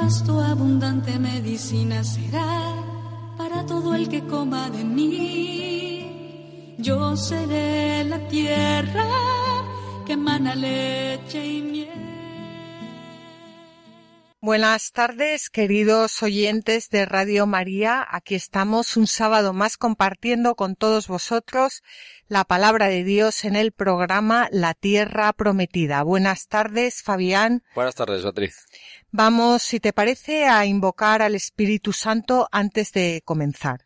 Pasto abundante medicina será para todo el que coma de mí. Yo seré la tierra que emana leche y miel. Buenas tardes, queridos oyentes de Radio María. Aquí estamos un sábado más compartiendo con todos vosotros la palabra de Dios en el programa La Tierra Prometida. Buenas tardes, Fabián. Buenas tardes, Beatriz. Vamos, si te parece, a invocar al Espíritu Santo antes de comenzar.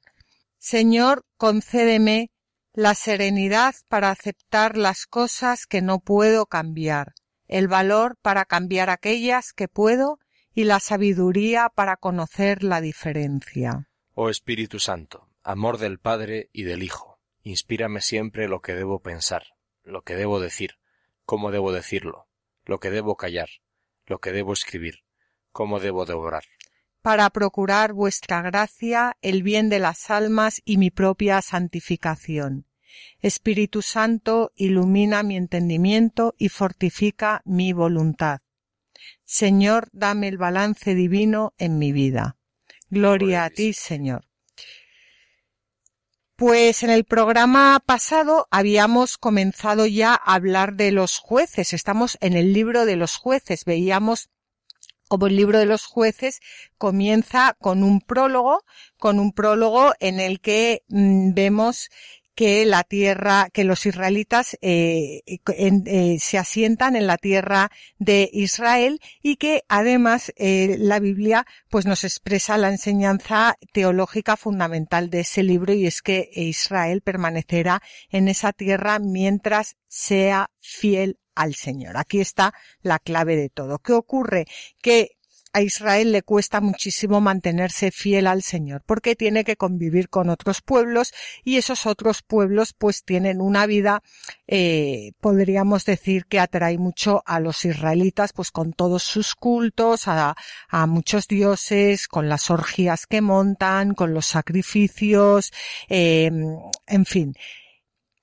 Señor, concédeme la serenidad para aceptar las cosas que no puedo cambiar, el valor para cambiar aquellas que puedo y la sabiduría para conocer la diferencia. Oh Espíritu Santo, amor del Padre y del Hijo, inspírame siempre lo que debo pensar, lo que debo decir, cómo debo decirlo, lo que debo callar, lo que debo escribir, cómo debo de obrar. para procurar vuestra gracia, el bien de las almas y mi propia santificación. Espíritu Santo, ilumina mi entendimiento y fortifica mi voluntad. Señor, dame el balance divino en mi vida. Gloria a ti, Señor. Pues en el programa pasado habíamos comenzado ya a hablar de los jueces. Estamos en el libro de los jueces. Veíamos como el libro de los jueces comienza con un prólogo, con un prólogo en el que mm, vemos que la tierra, que los israelitas eh, eh, se asientan en la tierra de Israel y que además eh, la Biblia pues nos expresa la enseñanza teológica fundamental de ese libro y es que Israel permanecerá en esa tierra mientras sea fiel al Señor. Aquí está la clave de todo. ¿Qué ocurre? Que a Israel le cuesta muchísimo mantenerse fiel al Señor porque tiene que convivir con otros pueblos y esos otros pueblos pues tienen una vida eh, podríamos decir que atrae mucho a los israelitas pues con todos sus cultos a, muchos dioses con las orgías que montan con los sacrificios eh, en fin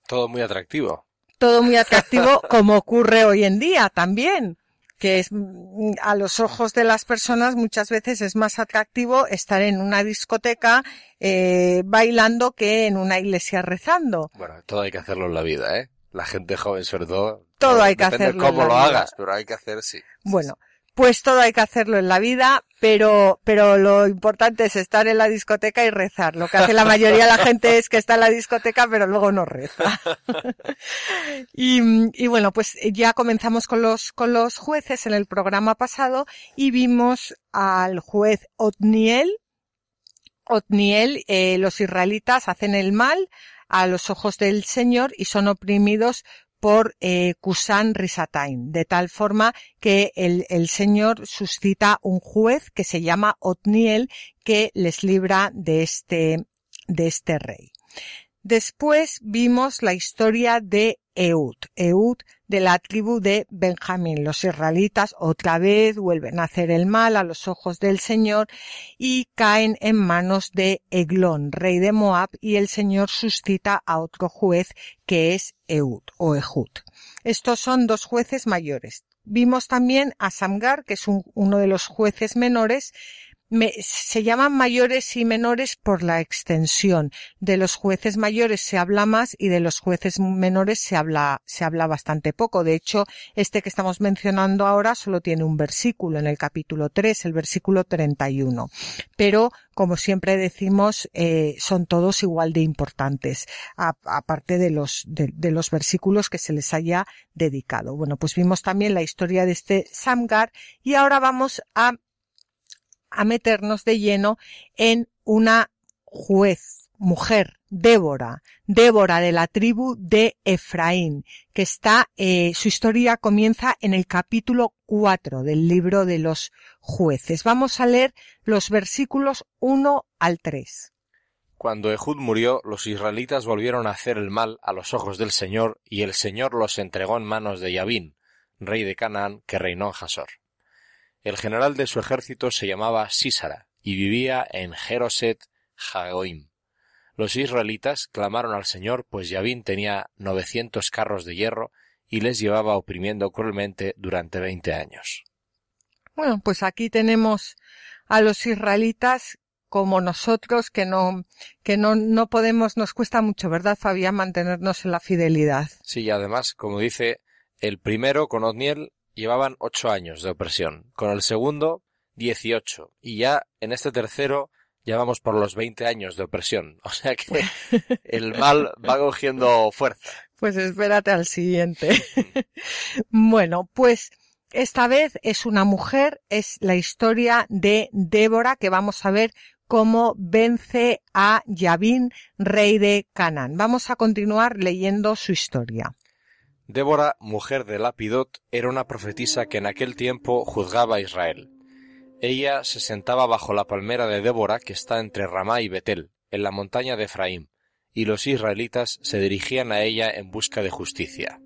Todo muy atractivo. Todo muy atractivo como ocurre hoy en día también que es mm, a los ojos de las personas muchas veces es más atractivo estar en una discoteca eh, bailando que en una iglesia rezando. Bueno, todo hay que hacerlo en la vida, ¿eh? La gente joven, sobre todo. Todo Bueno, hay que depende hacerlo en cómo la lo vida. hagas, pero hay que hacer sí. Bueno, pues todo hay que hacerlo en la vida, pero, pero lo importante es estar en la discoteca y rezar. Lo que hace la mayoría de la gente es que está en la discoteca, pero luego no reza. y, y bueno, pues ya comenzamos con los, con los jueces en el programa pasado y vimos al juez Otniel. Otniel, eh, los israelitas hacen el mal a los ojos del Señor y son oprimidos por eh, Kusan Risatain, de tal forma que el, el Señor suscita un juez que se llama Otniel que les libra de este, de este rey. Después vimos la historia de Eud, Eud de la tribu de Benjamín. Los israelitas otra vez vuelven a hacer el mal a los ojos del Señor y caen en manos de Eglón, rey de Moab, y el Señor suscita a otro juez que es Eud o Ehud. Estos son dos jueces mayores. Vimos también a Samgar, que es un- uno de los jueces menores, se llaman mayores y menores por la extensión. De los jueces mayores se habla más y de los jueces menores se habla, se habla bastante poco. De hecho, este que estamos mencionando ahora solo tiene un versículo en el capítulo 3, el versículo 31. Pero, como siempre decimos, eh, son todos igual de importantes, aparte de los, de, los versículos que se les haya dedicado. Bueno, pues vimos también la historia de este Samgar y ahora vamos a a meternos de lleno en una juez, mujer, Débora, Débora de la tribu de Efraín, que está, eh, su historia comienza en el capítulo 4 del libro de los jueces. Vamos a leer los versículos 1 al 3. Cuando Ehud murió, los israelitas volvieron a hacer el mal a los ojos del Señor, y el Señor los entregó en manos de Yabín, rey de Canaán, que reinó en Jasor. El general de su ejército se llamaba Sísara y vivía en Jeroset Jagoim. Los israelitas clamaron al Señor, pues Yabín tenía novecientos carros de hierro y les llevaba oprimiendo cruelmente durante veinte años. Bueno, pues aquí tenemos a los israelitas como nosotros que no que no no podemos nos cuesta mucho, ¿verdad, Fabián, mantenernos en la fidelidad? Sí, y además, como dice, el primero con Otniel llevaban ocho años de opresión, con el segundo dieciocho, y ya en este tercero ya vamos por los veinte años de opresión, o sea que el mal va cogiendo fuerza. Pues espérate al siguiente. bueno, pues esta vez es una mujer, es la historia de Débora que vamos a ver cómo vence a Yavin, rey de Canaán. Vamos a continuar leyendo su historia. Débora, mujer de Lapidot, era una profetisa que en aquel tiempo juzgaba a Israel. Ella se sentaba bajo la palmera de Débora que está entre Ramá y Betel, en la montaña de Efraín, y los israelitas se dirigían a ella en busca de justicia.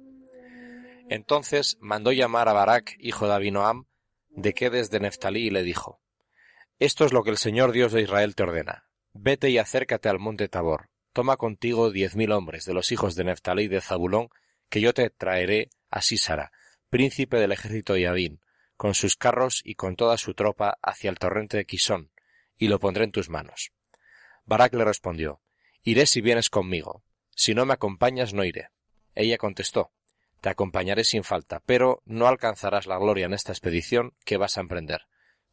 Entonces mandó llamar a Barak, hijo de Abinoam, de Quedes de Neftalí, y le dijo, Esto es lo que el Señor Dios de Israel te ordena. Vete y acércate al monte Tabor. Toma contigo diez mil hombres de los hijos de Neftalí de Zabulón, que yo te traeré a Sísara, príncipe del ejército de Yabín, con sus carros y con toda su tropa hacia el torrente de Quisón, y lo pondré en tus manos. Barak le respondió, Iré si vienes conmigo. Si no me acompañas, no iré. Ella contestó, Te acompañaré sin falta, pero no alcanzarás la gloria en esta expedición que vas a emprender,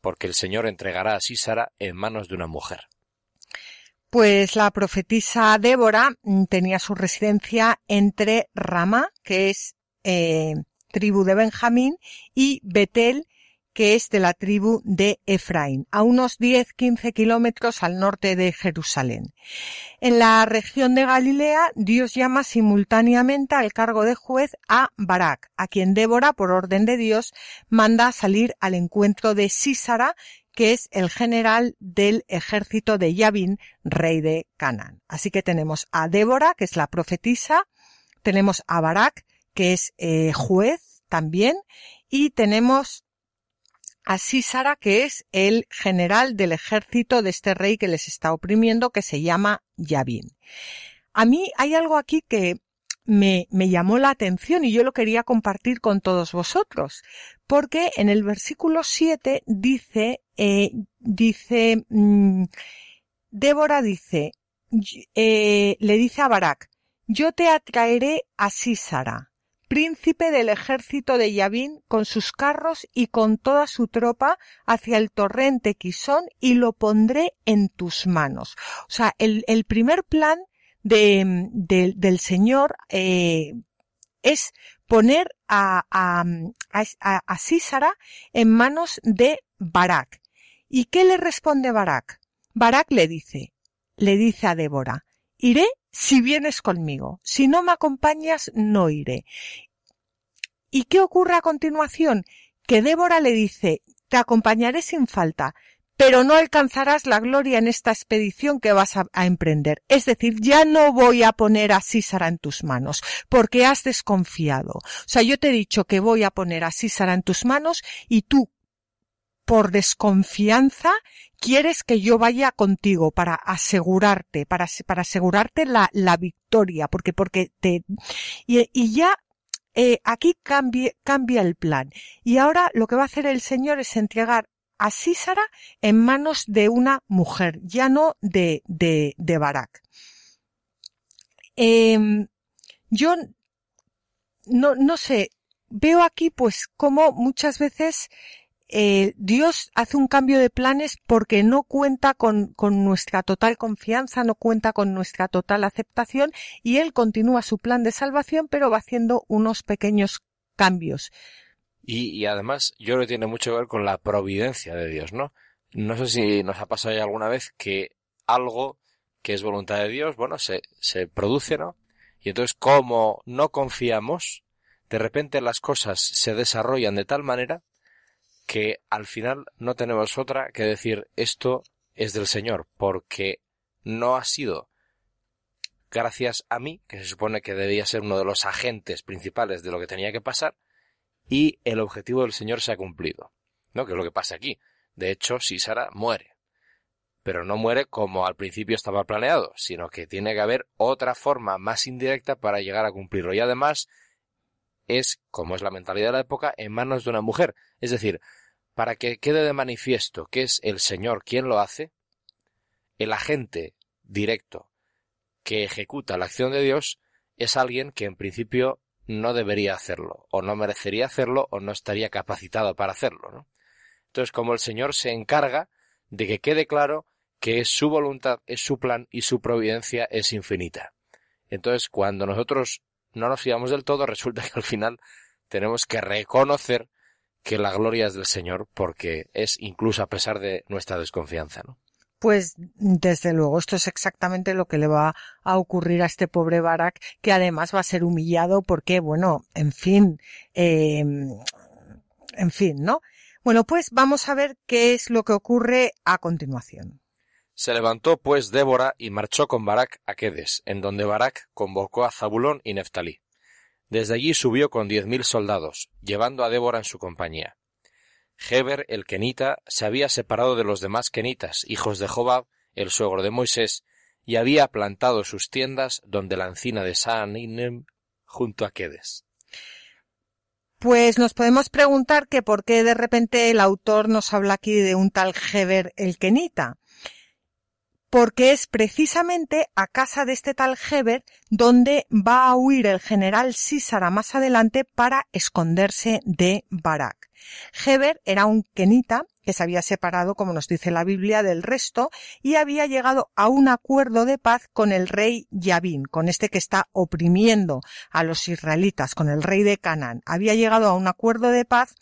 porque el Señor entregará a Sísara en manos de una mujer. Pues la profetisa Débora mm, tenía su residencia entre Ramá, que es eh, tribu de Benjamín, y Betel, que es de la tribu de Efraín, a unos 10-15 kilómetros al norte de Jerusalén. En la región de Galilea, Dios llama simultáneamente al cargo de juez a Barak, a quien Débora, por orden de Dios, manda salir al encuentro de Sísara, que es el general del ejército de Yavin, rey de Canaán. Así que tenemos a Débora, que es la profetisa, tenemos a Barak, que es eh, juez también, y tenemos a Sísara, que es el general del ejército de este rey que les está oprimiendo, que se llama Yavin. A mí hay algo aquí que me, me llamó la atención y yo lo quería compartir con todos vosotros, porque en el versículo 7 dice, eh, dice, mm, Débora dice, eh, le dice a Barak, yo te atraeré a Sísara, príncipe del ejército de Yavin, con sus carros y con toda su tropa hacia el torrente Quisón y lo pondré en tus manos. O sea, el, el primer plan de, del Señor eh, es poner a, a, a, Sísara en manos de Barak. ¿Y qué le responde Barak? Barak le dice, le dice a Débora, iré si vienes conmigo, si no me acompañas no iré. ¿Y qué ocurre a continuación? Que Débora le dice, te acompañaré sin falta, pero no alcanzarás la gloria en esta expedición que vas a, emprender. Es decir, ya no voy a poner a Sísara en tus manos, porque has desconfiado. O sea, yo te he dicho que voy a poner a Sísara en tus manos y tú, por desconfianza, quieres que yo vaya contigo para asegurarte, para, para asegurarte la, la victoria, porque, porque te, y, y ya eh, aquí cambia el plan. Y ahora lo que va a hacer el Señor es entregar a Sísara en manos de una mujer, ya no de, de, de Barak. Em, yo no, no sé, veo aquí pues como muchas veces eh, Dios hace un cambio de planes porque no cuenta con, con, nuestra total confianza, no cuenta con nuestra total aceptación y Él continúa su plan de salvación pero va haciendo unos pequeños cambios. Y, además yo creo que tiene mucho que ver con la providencia de Dios, ¿no? No sé si nos ha pasado ya alguna vez que algo que es voluntad de Dios, bueno, se, se produce, ¿no? Y entonces como no confiamos, de repente las cosas se desarrollan de tal manera que al final no tenemos otra que decir esto es del Señor, porque no ha sido gracias a mí, que se supone que debía ser uno de los agentes principales de lo que tenía que pasar, y el objetivo del Señor se ha cumplido. ¿No? Que es lo que pasa aquí. De hecho, Sara muere. Pero no muere como al principio estaba planeado, sino que tiene que haber otra forma más indirecta para llegar a cumplirlo. Y además, es, como es la mentalidad de la época, en manos de una mujer. Es decir, para que quede de manifiesto que es el Señor quien lo hace, el agente directo que ejecuta la acción de Dios es alguien que en principio no debería hacerlo, o no merecería hacerlo, o no estaría capacitado para hacerlo. ¿no? Entonces, como el Señor se encarga de que quede claro que es su voluntad, es su plan y su providencia es infinita. Entonces, cuando nosotros no nos fiamos del todo, resulta que al final tenemos que reconocer que la gloria es del Señor porque es incluso a pesar de nuestra desconfianza, ¿no? Pues desde luego, esto es exactamente lo que le va a ocurrir a este pobre Barak, que además va a ser humillado porque, bueno, en fin, eh, en fin, ¿no? Bueno, pues vamos a ver qué es lo que ocurre a continuación. Se levantó pues Débora y marchó con Barak a Quedes, en donde Barak convocó a Zabulón y Neftalí. Desde allí subió con diez mil soldados, llevando a Débora en su compañía. Heber el kenita se había separado de los demás kenitas, hijos de Jobab, el suegro de Moisés, y había plantado sus tiendas donde la encina de Saaninem junto a Quedes. Pues nos podemos preguntar que por qué de repente el autor nos habla aquí de un tal Heber el kenita porque es precisamente a casa de este tal Heber donde va a huir el general Sísara más adelante para esconderse de Barak. Heber era un kenita que se había separado, como nos dice la Biblia, del resto y había llegado a un acuerdo de paz con el rey Yavin, con este que está oprimiendo a los israelitas, con el rey de Canaán. Había llegado a un acuerdo de paz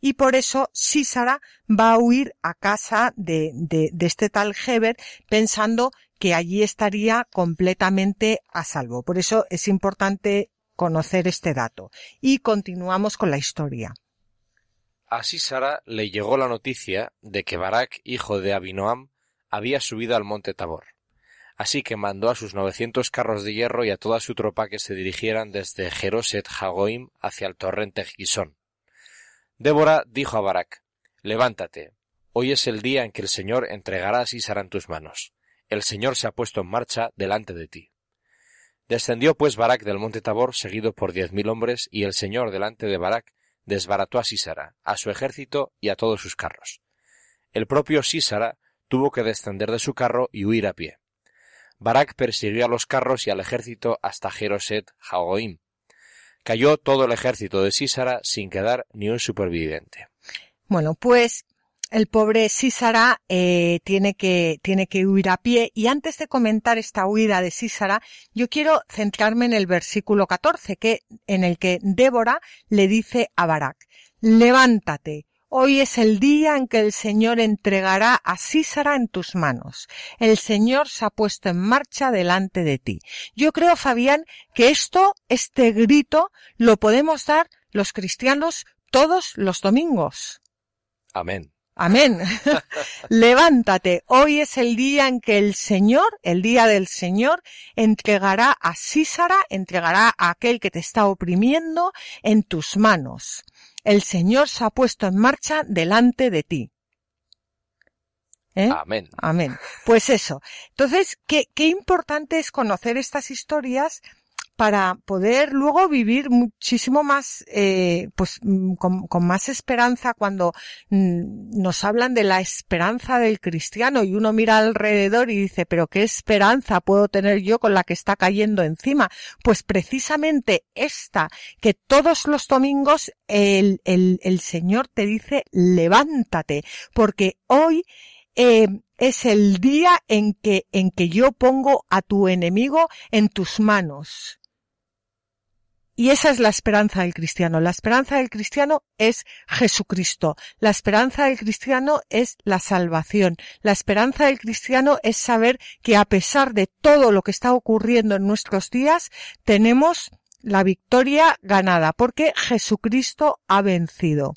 y por eso Sísara va a huir a casa de, de, de este tal Heber pensando que allí estaría completamente a salvo. Por eso es importante conocer este dato. Y continuamos con la historia. Así Sara le llegó la noticia de que Barak, hijo de Abinoam, había subido al monte Tabor. Así que mandó a sus novecientos carros de hierro y a toda su tropa que se dirigieran desde Jeroset Jagoim hacia el torrente Gisón. Débora dijo a Barak, Levántate, hoy es el día en que el Señor entregará a Sisara en tus manos. El Señor se ha puesto en marcha delante de ti. Descendió pues Barak del monte Tabor seguido por diez mil hombres y el Señor delante de Barak desbarató a Sísara, a su ejército y a todos sus carros. El propio Sísara tuvo que descender de su carro y huir a pie. Barak persiguió a los carros y al ejército hasta Jeroset Jagoim. Cayó todo el ejército de Sísara sin quedar ni un superviviente. Bueno, pues el pobre Sísara eh, tiene que tiene que huir a pie y antes de comentar esta huida de Sísara, yo quiero centrarme en el versículo 14 que en el que Débora le dice a Barak: "Levántate, Hoy es el día en que el Señor entregará a Sísara en tus manos. El Señor se ha puesto en marcha delante de ti. Yo creo, Fabián, que esto, este grito, lo podemos dar los cristianos todos los domingos. Amén. Amén. Levántate. Hoy es el día en que el Señor, el día del Señor, entregará a Sísara, entregará a aquel que te está oprimiendo en tus manos. El Señor se ha puesto en marcha delante de ti. ¿Eh? Amén. Amén. Pues eso. Entonces, qué, qué importante es conocer estas historias para poder luego vivir muchísimo más, eh, pues mm, con, con, más esperanza cuando mm, nos hablan de la esperanza del cristiano y uno mira alrededor y dice, pero qué esperanza puedo tener yo con la que está cayendo encima. Pues precisamente esta, que todos los domingos el, el, el Señor te dice, levántate, porque hoy eh, es el día en que, en que yo pongo a tu enemigo en tus manos. Y esa es la esperanza del cristiano. La esperanza del cristiano es Jesucristo. La esperanza del cristiano es la salvación. La esperanza del cristiano es saber que a pesar de todo lo que está ocurriendo en nuestros días, tenemos la victoria ganada, porque Jesucristo ha vencido.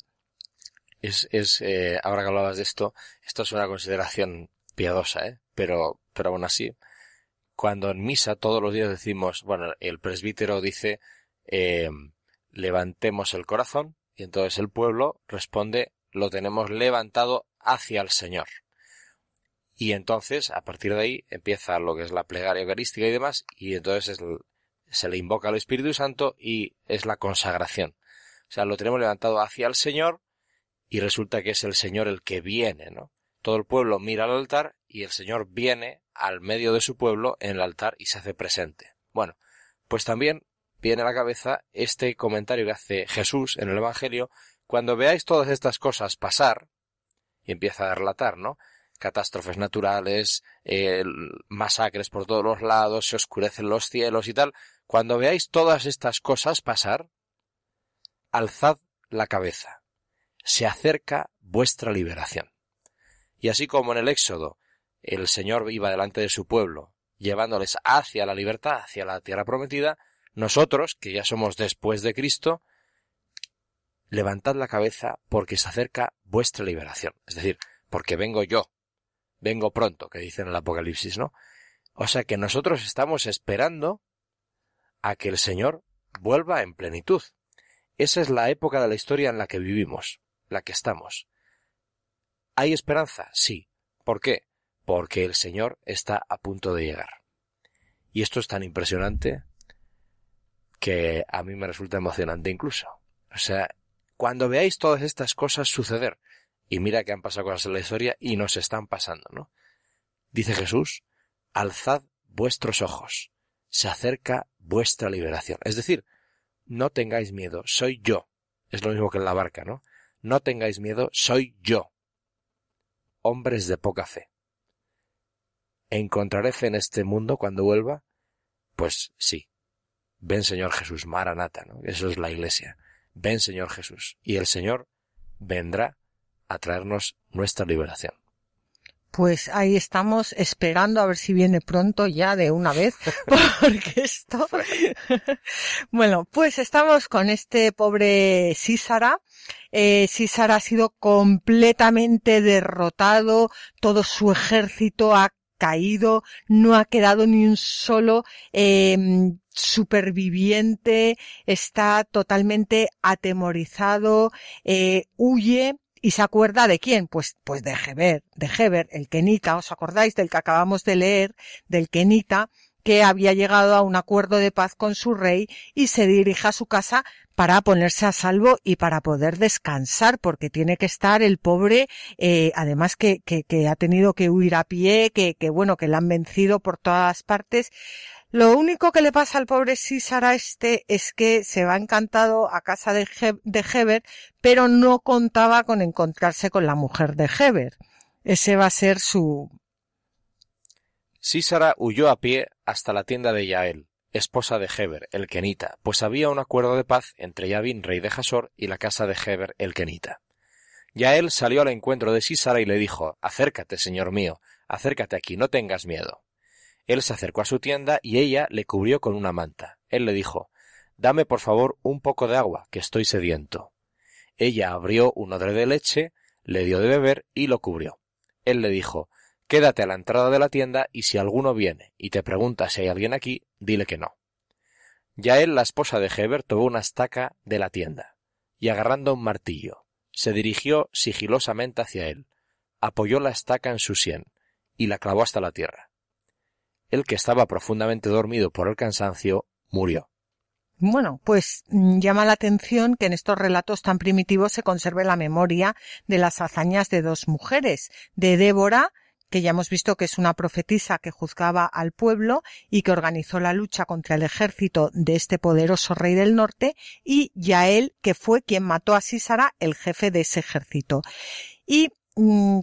Es, es eh, ahora que hablabas de esto, esto es una consideración piadosa, ¿eh? Pero, pero aún así, cuando en misa todos los días decimos, bueno, el presbítero dice, eh, levantemos el corazón, y entonces el pueblo responde, lo tenemos levantado hacia el Señor. Y entonces, a partir de ahí, empieza lo que es la plegaria eucarística y demás, y entonces se le invoca al Espíritu Santo y es la consagración. O sea, lo tenemos levantado hacia el Señor y resulta que es el Señor el que viene, ¿no? Todo el pueblo mira al altar y el Señor viene al medio de su pueblo en el altar y se hace presente. Bueno, pues también viene a la cabeza este comentario que hace Jesús en el Evangelio, cuando veáis todas estas cosas pasar, y empieza a relatar, ¿no? Catástrofes naturales, masacres por todos los lados, se oscurecen los cielos y tal. Cuando veáis todas estas cosas pasar, alzad la cabeza. Se acerca vuestra liberación. Y así como en el Éxodo el Señor iba delante de su pueblo, llevándoles hacia la libertad, hacia la tierra prometida, nosotros, que ya somos después de Cristo, levantad la cabeza porque se acerca vuestra liberación. Es decir, porque vengo yo, vengo pronto, que dice en el Apocalipsis, ¿no? O sea que nosotros estamos esperando a que el Señor vuelva en plenitud. Esa es la época de la historia en la que vivimos, la que estamos. ¿Hay esperanza? Sí. ¿Por qué? Porque el Señor está a punto de llegar. Y esto es tan impresionante que a mí me resulta emocionante incluso. O sea, cuando veáis todas estas cosas suceder, y mira que han pasado cosas en la historia y nos están pasando, ¿no? Dice Jesús, alzad vuestros ojos, se acerca vuestra liberación. Es decir, no tengáis miedo, soy yo. Es lo mismo que en la barca, ¿no? No tengáis miedo, soy yo. Hombres de poca fe. ¿Encontraré fe en este mundo cuando vuelva? Pues sí, Ven Señor Jesús, Maranata, ¿no? Eso es la iglesia. Ven Señor Jesús. Y el Señor vendrá a traernos nuestra liberación. Pues ahí estamos esperando a ver si viene pronto ya de una vez, porque esto... bueno, pues estamos con este pobre Sísara. Eh, Sísara ha sido completamente derrotado, todo su ejército ha caído, no ha quedado ni un solo eh, superviviente, está totalmente atemorizado, eh, huye y se acuerda de quién, pues, pues de Heber, de Heber, el Kenita, ¿os acordáis del que acabamos de leer, del Kenita, que había llegado a un acuerdo de paz con su rey y se dirige a su casa para ponerse a salvo y para poder descansar, porque tiene que estar el pobre, eh, además que, que, que, ha tenido que huir a pie, que, que bueno, que le han vencido por todas partes. Lo único que le pasa al pobre Císara este es que se va encantado a casa de, de Heber, pero no contaba con encontrarse con la mujer de Heber. Ese va a ser su... Císara huyó a pie hasta la tienda de Yael, esposa de Heber, el Kenita, pues había un acuerdo de paz entre Yavin, rey de Jasor, y la casa de Heber, el Kenita. Yael salió al encuentro de Sísara y le dijo Acércate, señor mío, acércate aquí, no tengas miedo. Él se acercó a su tienda y ella le cubrió con una manta. Él le dijo Dame por favor un poco de agua, que estoy sediento. Ella abrió un odre de leche, le dio de beber y lo cubrió. Él le dijo Quédate a la entrada de la tienda y si alguno viene y te pregunta si hay alguien aquí, dile que no. Ya él, la esposa de Heber, tomó una estaca de la tienda y agarrando un martillo, se dirigió sigilosamente hacia él, apoyó la estaca en su sien y la clavó hasta la tierra. El que estaba profundamente dormido por el cansancio murió. Bueno, pues mm, llama la atención que en estos relatos tan primitivos se conserve la memoria de las hazañas de dos mujeres, de Débora, que ya hemos visto que es una profetisa que juzgaba al pueblo y que organizó la lucha contra el ejército de este poderoso rey del norte, y Yael, que fue quien mató a Sísara, el jefe de ese ejército. Y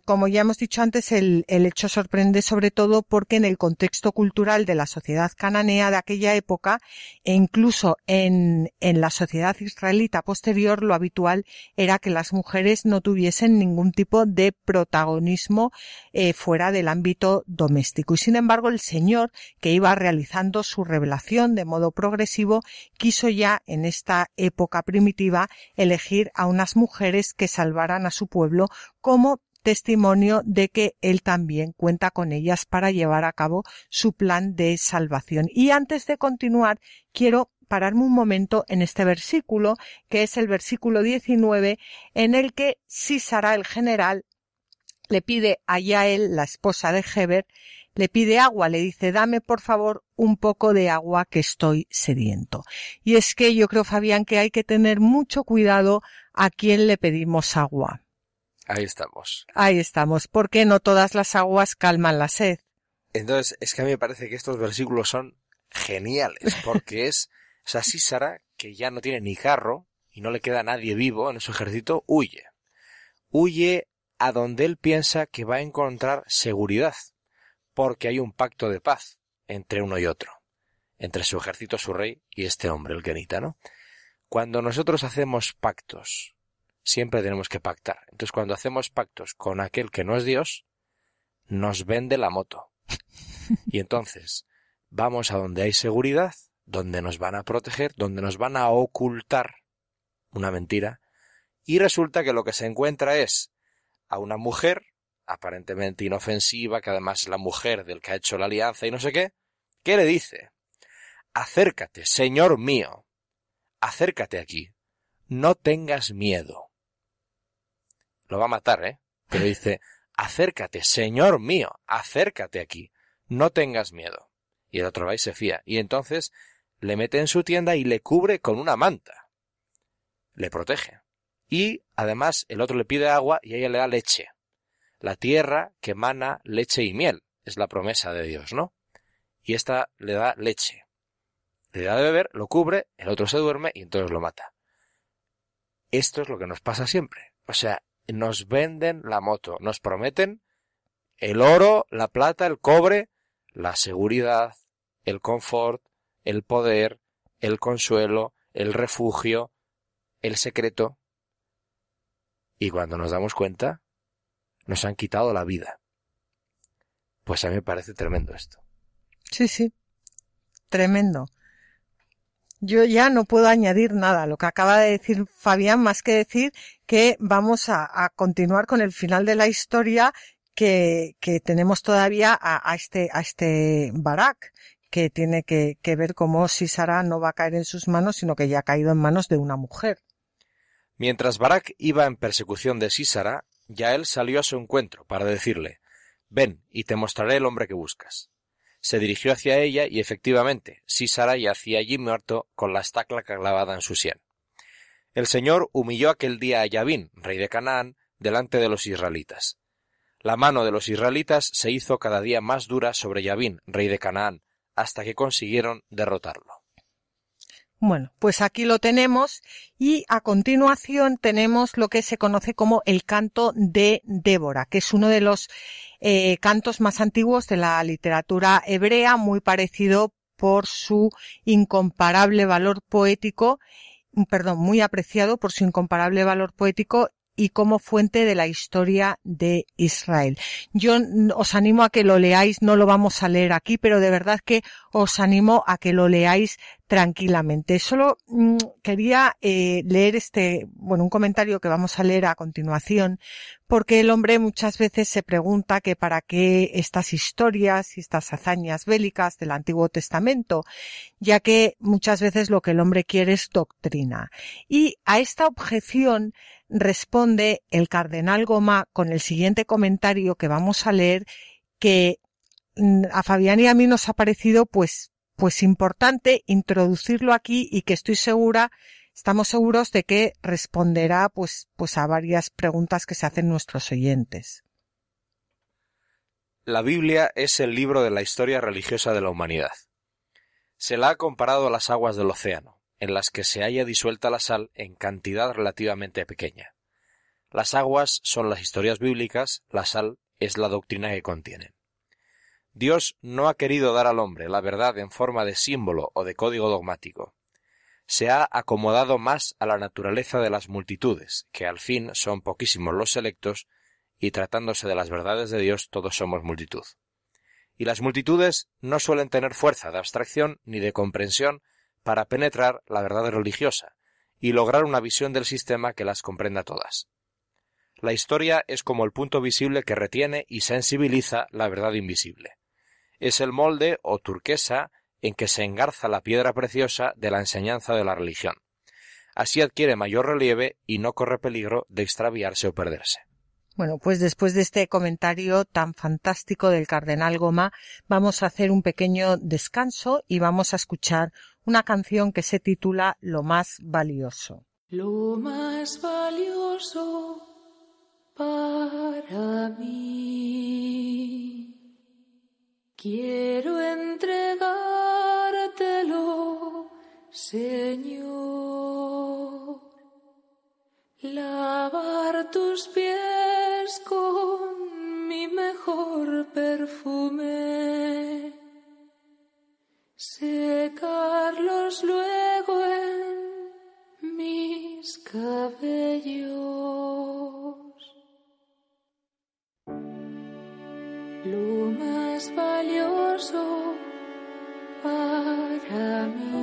como ya hemos dicho antes, el, hecho sorprende sobre todo porque en el contexto cultural de la sociedad cananea de aquella época e incluso en, la sociedad israelita posterior lo habitual era que las mujeres no tuviesen ningún tipo de protagonismo eh, fuera del ámbito doméstico. Y sin embargo, el Señor, que iba realizando su revelación de modo progresivo, quiso ya en esta época primitiva elegir a unas mujeres que salvaran a su pueblo como testimonio de que él también cuenta con ellas para llevar a cabo su plan de salvación. Y antes de continuar, quiero pararme un momento en este versículo, que es el versículo 19, en el que Sísara, el general, le pide a Yael, la esposa de Heber, le pide agua, le dice, dame por favor un poco de agua que estoy sediento. Y es que yo creo, Fabián, que hay que tener mucho cuidado a quien le pedimos agua. Ahí estamos. Ahí estamos, porque no todas las aguas calman la sed. Entonces, es que a mí me parece que estos versículos son geniales, porque es, o sea, Sísara, que ya no tiene ni carro, y no le queda nadie vivo en su ejército, huye. Huye a donde él piensa que va a encontrar seguridad, porque hay un pacto de paz entre uno y otro, entre su ejército, su rey, y este hombre, el Kenita, ¿no? Cuando nosotros hacemos pactos siempre tenemos que pactar. Entonces, cuando hacemos pactos con aquel que no es Dios, nos vende la moto. Y entonces, vamos a donde hay seguridad, donde nos van a proteger, donde nos van a ocultar una mentira, y resulta que lo que se encuentra es a una mujer, aparentemente inofensiva, que además es la mujer del que ha hecho la alianza y no sé qué, ¿qué le dice? Acércate, Señor mío, acércate aquí, no tengas miedo lo va a matar, ¿eh? Pero dice, acércate, Señor mío, acércate aquí, no tengas miedo. Y el otro va y se fía. Y entonces le mete en su tienda y le cubre con una manta. Le protege. Y además el otro le pide agua y ella le da leche. La tierra que emana leche y miel. Es la promesa de Dios, ¿no? Y esta le da leche. Le da de beber, lo cubre, el otro se duerme y entonces lo mata. Esto es lo que nos pasa siempre. O sea, nos venden la moto, nos prometen el oro, la plata, el cobre, la seguridad, el confort, el poder, el consuelo, el refugio, el secreto. Y cuando nos damos cuenta, nos han quitado la vida. Pues a mí me parece tremendo esto. Sí, sí. Tremendo. Yo ya no puedo añadir nada. Lo que acaba de decir Fabián, más que decir que vamos a, continuar con el final de la historia que, que tenemos todavía a, este, a este Barak, que tiene que, ver cómo Sisara no va a caer en sus manos, sino que ya ha caído en manos de una mujer. Mientras Barak iba en persecución de Sísara, él salió a su encuentro para decirle Ven y te mostraré el hombre que buscas se dirigió hacia ella y efectivamente, Sísara yacía allí muerto con la estacla clavada en su sien. El Señor humilló aquel día a Yabín, rey de Canaán, delante de los israelitas. La mano de los israelitas se hizo cada día más dura sobre Yabín, rey de Canaán, hasta que consiguieron derrotarlo. Bueno, pues aquí lo tenemos y a continuación tenemos lo que se conoce como el canto de Débora, que es uno de los eh, cantos más antiguos de la literatura hebrea, muy parecido por su incomparable valor poético, perdón, muy apreciado por su incomparable valor poético y como fuente de la historia de Israel. Yo os animo a que lo leáis, no lo vamos a leer aquí, pero de verdad que os animo a que lo leáis tranquilamente. Solo mm, quería eh, leer este, bueno, un comentario que vamos a leer a continuación, porque el hombre muchas veces se pregunta que para qué estas historias y estas hazañas bélicas del Antiguo Testamento, ya que muchas veces lo que el hombre quiere es doctrina. Y a esta objeción responde el cardenal Goma con el siguiente comentario que vamos a leer que a Fabián y a mí nos ha parecido pues pues importante introducirlo aquí y que estoy segura, estamos seguros de que responderá pues, pues a varias preguntas que se hacen nuestros oyentes. La Biblia es el libro de la historia religiosa de la humanidad. Se la ha comparado a las aguas del océano, en las que se halla disuelta la sal en cantidad relativamente pequeña. Las aguas son las historias bíblicas, la sal es la doctrina que contienen. Dios no ha querido dar al hombre la verdad en forma de símbolo o de código dogmático. Se ha acomodado más a la naturaleza de las multitudes, que al fin son poquísimos los selectos, y tratándose de las verdades de Dios todos somos multitud. Y las multitudes no suelen tener fuerza de abstracción ni de comprensión para penetrar la verdad religiosa y lograr una visión del sistema que las comprenda todas. La historia es como el punto visible que retiene y sensibiliza la verdad invisible es el molde o turquesa en que se engarza la piedra preciosa de la enseñanza de la religión. Así adquiere mayor relieve y no corre peligro de extraviarse o perderse. Bueno, pues después de este comentario tan fantástico del cardenal Goma, vamos a hacer un pequeño descanso y vamos a escuchar una canción que se titula Lo más valioso. Lo más valioso para mí Quiero entregártelo, Señor. Lavar tus pies con mi mejor perfume. Secarlos luego en mis cabellos. Más valioso para mí.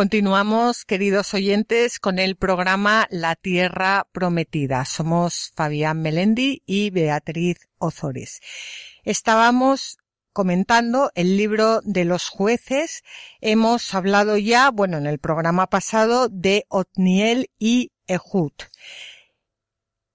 Continuamos, queridos oyentes, con el programa La Tierra Prometida. Somos Fabián Melendi y Beatriz Ozores. Estábamos comentando el libro de los jueces. Hemos hablado ya, bueno, en el programa pasado de Otniel y Ehud.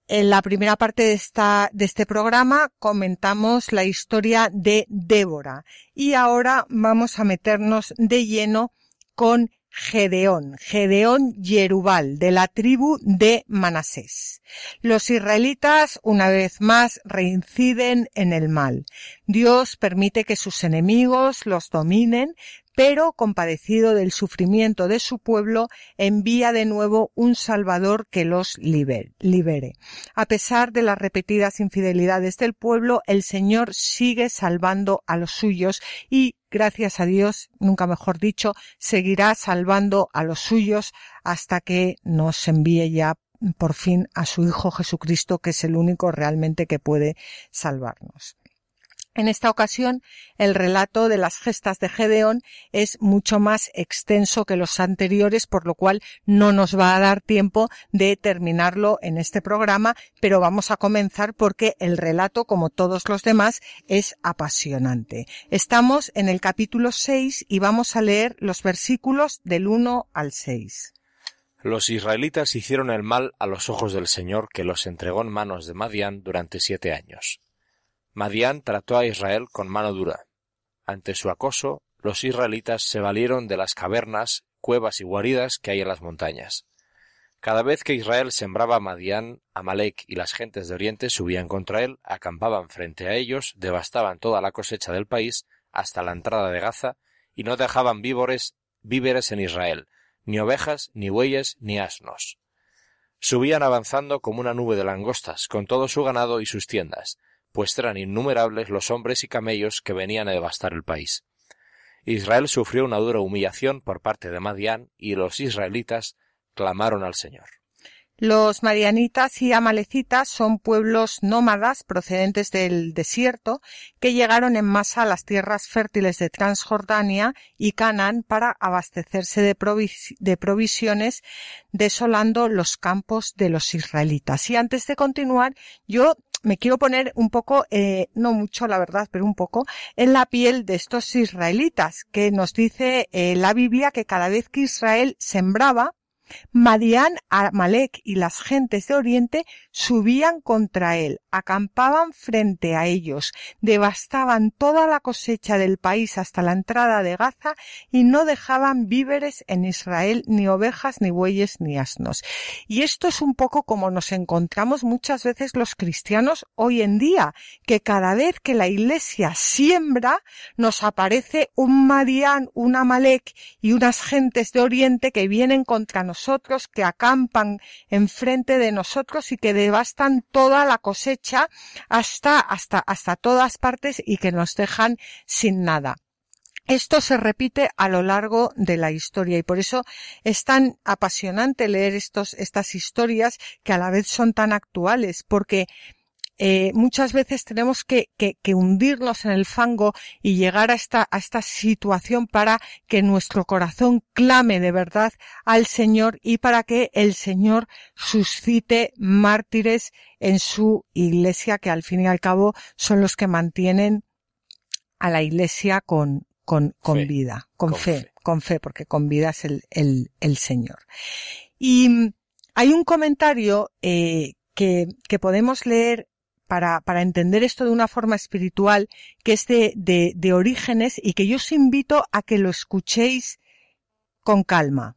En la primera parte de, esta, de este programa comentamos la historia de Débora y ahora vamos a meternos de lleno con Gedeón, Gedeón Yerubal, de la tribu de Manasés. Los israelitas, una vez más, reinciden en el mal. Dios permite que sus enemigos los dominen, pero compadecido del sufrimiento de su pueblo, envía de nuevo un Salvador que los libere. A pesar de las repetidas infidelidades del pueblo, el Señor sigue salvando a los suyos y, gracias a Dios, nunca mejor dicho, seguirá salvando a los suyos hasta que nos envíe ya por fin a su Hijo Jesucristo, que es el único realmente que puede salvarnos. En esta ocasión, el relato de las gestas de Gedeón es mucho más extenso que los anteriores, por lo cual no nos va a dar tiempo de terminarlo en este programa, pero vamos a comenzar porque el relato, como todos los demás, es apasionante. Estamos en el capítulo 6 y vamos a leer los versículos del 1 al 6. Los israelitas hicieron el mal a los ojos del Señor que los entregó en manos de Madián durante siete años. Madián trató a Israel con mano dura. Ante su acoso, los israelitas se valieron de las cavernas, cuevas y guaridas que hay en las montañas. Cada vez que Israel sembraba a Madián, Amalek y las gentes de Oriente subían contra él, acampaban frente a ellos, devastaban toda la cosecha del país hasta la entrada de Gaza y no dejaban víveres, víveres en Israel, ni ovejas, ni bueyes, ni asnos. Subían avanzando como una nube de langostas, con todo su ganado y sus tiendas, pues eran innumerables los hombres y camellos que venían a devastar el país. Israel sufrió una dura humillación por parte de Madián y los israelitas clamaron al Señor. Los marianitas y amalecitas son pueblos nómadas procedentes del desierto que llegaron en masa a las tierras fértiles de Transjordania y Canaán para abastecerse de, provisiones, desolando los campos de los israelitas. Y antes de continuar, yo me quiero poner un poco, eh, no mucho la verdad, pero un poco, en la piel de estos israelitas, que nos dice eh, la Biblia que cada vez que Israel sembraba, Madián, Amalek y las gentes de Oriente subían contra él, acampaban frente a ellos, devastaban toda la cosecha del país hasta la entrada de Gaza y no dejaban víveres en Israel ni ovejas, ni bueyes, ni asnos. Y esto es un poco como nos encontramos muchas veces los cristianos hoy en día, que cada vez que la iglesia siembra, nos aparece un Madián, un Amalek y unas gentes de Oriente que vienen contra nosotros nosotros, que acampan enfrente de nosotros y que devastan toda la cosecha hasta, hasta, hasta todas partes y que nos dejan sin nada. Esto se repite a lo largo de la historia y por eso es tan apasionante leer estos, estas historias que a la vez son tan actuales, porque eh, muchas veces tenemos que, que, que, hundirnos en el fango y llegar a esta, a esta situación para que nuestro corazón clame de verdad al Señor y para que el Señor suscite mártires en su iglesia, que al fin y al cabo son los que mantienen a la iglesia con, con, con vida, con, fe, con fe, porque con vida es el, el, el Señor. Y hay un comentario eh, que, que podemos leer para, para entender esto de una forma espiritual que es de, de, de orígenes y que yo os invito a que lo escuchéis con calma.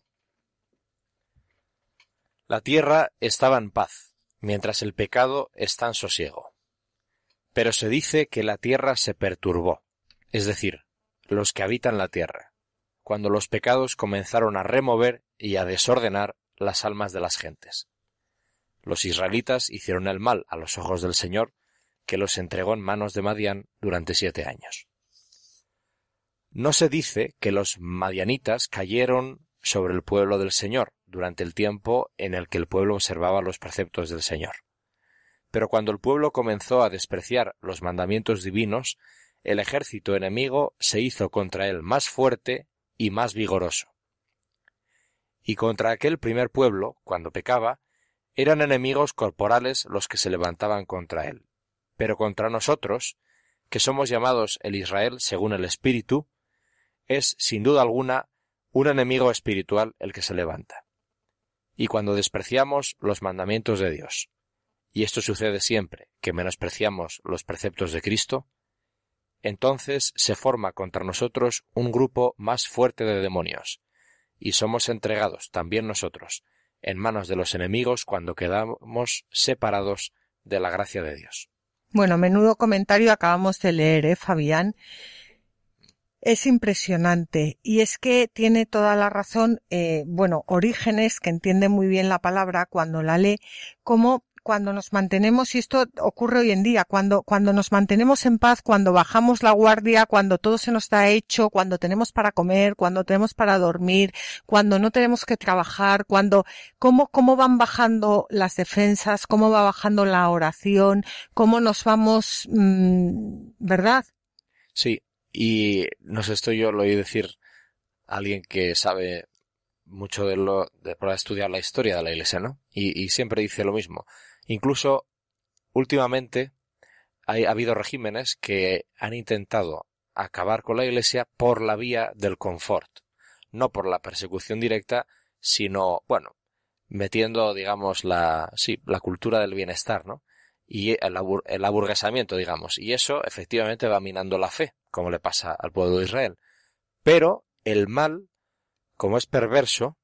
La tierra estaba en paz, mientras el pecado está en sosiego. Pero se dice que la tierra se perturbó, es decir, los que habitan la tierra, cuando los pecados comenzaron a remover y a desordenar las almas de las gentes. Los israelitas hicieron el mal a los ojos del Señor, que los entregó en manos de Madián durante siete años. No se dice que los madianitas cayeron sobre el pueblo del Señor, durante el tiempo en el que el pueblo observaba los preceptos del Señor. Pero cuando el pueblo comenzó a despreciar los mandamientos divinos, el ejército enemigo se hizo contra él más fuerte y más vigoroso. Y contra aquel primer pueblo, cuando pecaba, eran enemigos corporales los que se levantaban contra él. Pero contra nosotros, que somos llamados el Israel según el Espíritu, es, sin duda alguna, un enemigo espiritual el que se levanta. Y cuando despreciamos los mandamientos de Dios, y esto sucede siempre que menospreciamos los preceptos de Cristo, entonces se forma contra nosotros un grupo más fuerte de demonios, y somos entregados también nosotros en manos de los enemigos cuando quedamos separados de la gracia de Dios. Bueno, menudo comentario acabamos de leer, ¿eh, Fabián? Es impresionante y es que tiene toda la razón, eh, bueno, Orígenes, que entiende muy bien la palabra cuando la lee, como cuando nos mantenemos, y esto ocurre hoy en día, cuando, cuando nos mantenemos en paz, cuando bajamos la guardia, cuando todo se nos está hecho, cuando tenemos para comer, cuando tenemos para dormir, cuando no tenemos que trabajar, cuando, cómo, cómo van bajando las defensas, cómo va bajando la oración, cómo nos vamos, mmm, ¿verdad? Sí, y no sé, esto yo lo oí decir a alguien que sabe mucho de lo, de para estudiar la historia de la iglesia, ¿no? Y, y siempre dice lo mismo. Incluso últimamente ha habido regímenes que han intentado acabar con la Iglesia por la vía del confort, no por la persecución directa, sino, bueno, metiendo, digamos, la, sí, la cultura del bienestar, ¿no? Y el, el aburguesamiento, digamos. Y eso efectivamente va minando la fe, como le pasa al pueblo de Israel. Pero el mal, como es perverso,